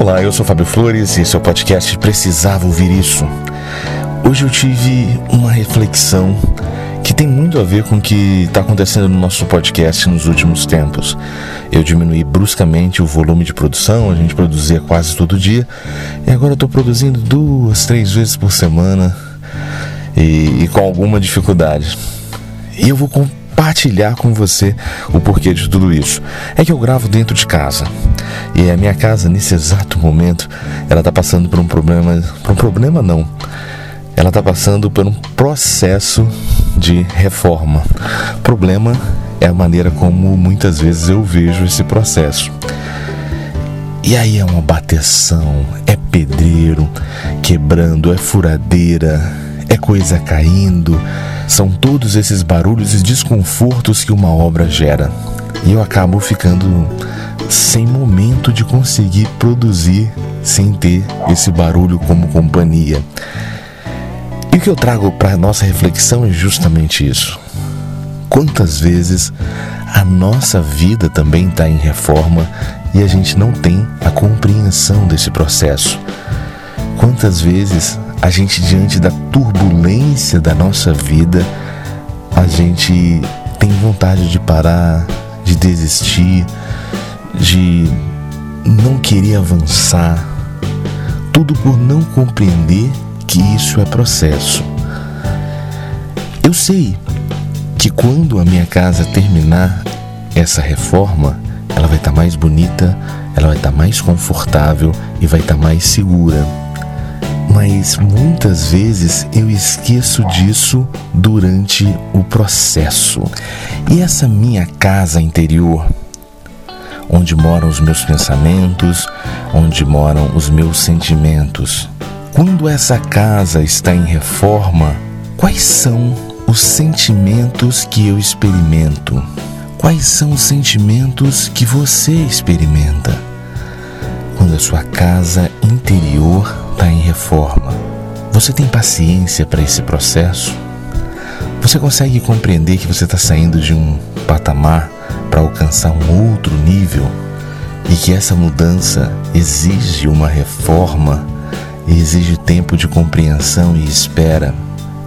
Olá, eu sou Fábio Flores e esse é o podcast Precisava Ouvir Isso. Hoje eu tive uma reflexão que tem muito a ver com o que está acontecendo no nosso podcast nos últimos tempos. Eu diminuí bruscamente o volume de produção, a gente produzia quase todo dia, e agora estou produzindo duas, três vezes por semana e, e com alguma dificuldade. E eu vou compartilhar com você o porquê de tudo isso. É que eu gravo dentro de casa. E a minha casa, nesse exato momento, ela está passando por um problema. Por um problema não. Ela está passando por um processo de reforma. Problema é a maneira como muitas vezes eu vejo esse processo. E aí é uma bateção, é pedreiro quebrando, é furadeira, é coisa caindo. São todos esses barulhos e desconfortos que uma obra gera. E eu acabo ficando sem momento de conseguir produzir sem ter esse barulho como companhia. E o que eu trago para nossa reflexão é justamente isso. Quantas vezes a nossa vida também está em reforma e a gente não tem a compreensão desse processo? Quantas vezes a gente, diante da turbulência da nossa vida, a gente tem vontade de parar, de desistir, de não querer avançar, tudo por não compreender que isso é processo. Eu sei que quando a minha casa terminar essa reforma, ela vai estar tá mais bonita, ela vai estar tá mais confortável e vai estar tá mais segura. Mas muitas vezes eu esqueço disso durante o processo. E essa minha casa interior, onde moram os meus pensamentos, onde moram os meus sentimentos, quando essa casa está em reforma, quais são os sentimentos que eu experimento? Quais são os sentimentos que você experimenta? Quando a sua casa interior está em reforma, você tem paciência para esse processo? Você consegue compreender que você está saindo de um patamar para alcançar um outro nível e que essa mudança exige uma reforma? exige tempo de compreensão e espera.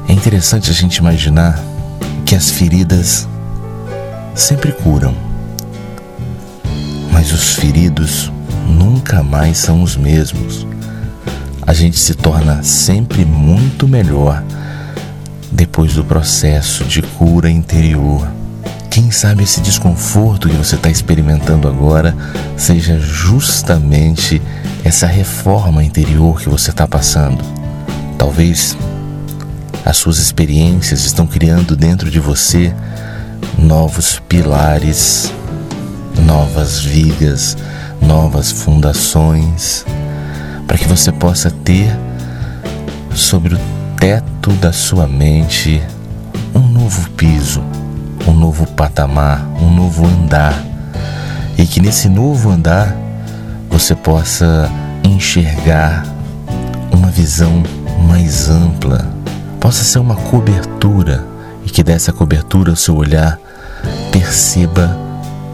É interessante a gente imaginar que as feridas sempre curam, mas os feridos nunca mais são os mesmos. A gente se torna sempre muito melhor depois do processo de cura interior. Quem sabe esse desconforto que você está experimentando agora seja justamente essa reforma interior que você está passando. Talvez as suas experiências estão criando dentro de você novos pilares, novas vigas, novas fundações, para que você possa ter sobre o teto da sua mente um novo piso, um novo patamar, um novo andar. E que nesse novo andar você possa enxergar uma visão mais ampla, possa ser uma cobertura e que dessa cobertura o seu olhar perceba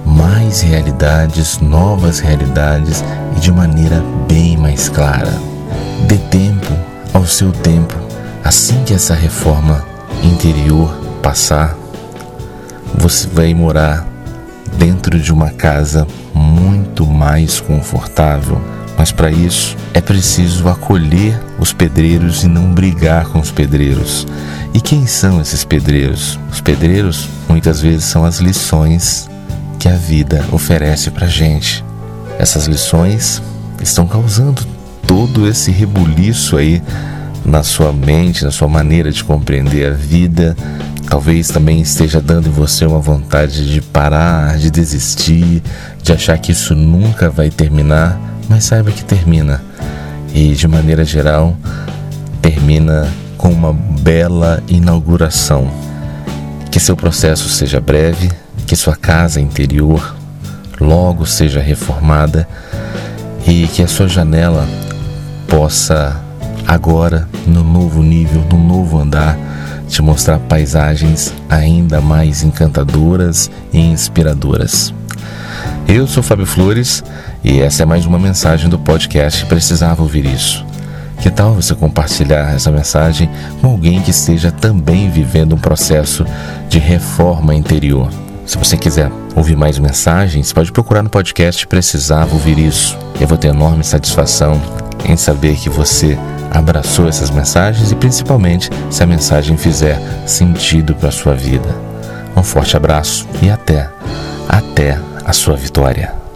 mais realidades, novas realidades e de maneira bem mais clara. Dê tempo ao seu tempo, assim que essa reforma interior passar, você vai morar dentro de uma casa muito mais confortável. Mas para isso é preciso acolher os pedreiros e não brigar com os pedreiros. E quem são esses pedreiros? Os pedreiros muitas vezes são as lições que a vida oferece para gente. Essas lições estão causando todo esse rebuliço aí na sua mente, na sua maneira de compreender a vida, Talvez também esteja dando em você uma vontade de parar, de desistir, de achar que isso nunca vai terminar, mas saiba que termina. E de maneira geral, termina com uma bela inauguração. Que seu processo seja breve, que sua casa interior logo seja reformada e que a sua janela possa agora, no novo nível, no novo andar, te mostrar paisagens ainda mais encantadoras e inspiradoras. Eu sou Fábio Flores e essa é mais uma mensagem do podcast Precisava Ouvir Isso. Que tal você compartilhar essa mensagem com alguém que esteja também vivendo um processo de reforma interior? Se você quiser ouvir mais mensagens, pode procurar no podcast Precisava Ouvir Isso. Eu vou ter enorme satisfação em saber que você abraçou essas mensagens e principalmente se a mensagem fizer sentido para a sua vida. Um forte abraço e até, até a sua vitória.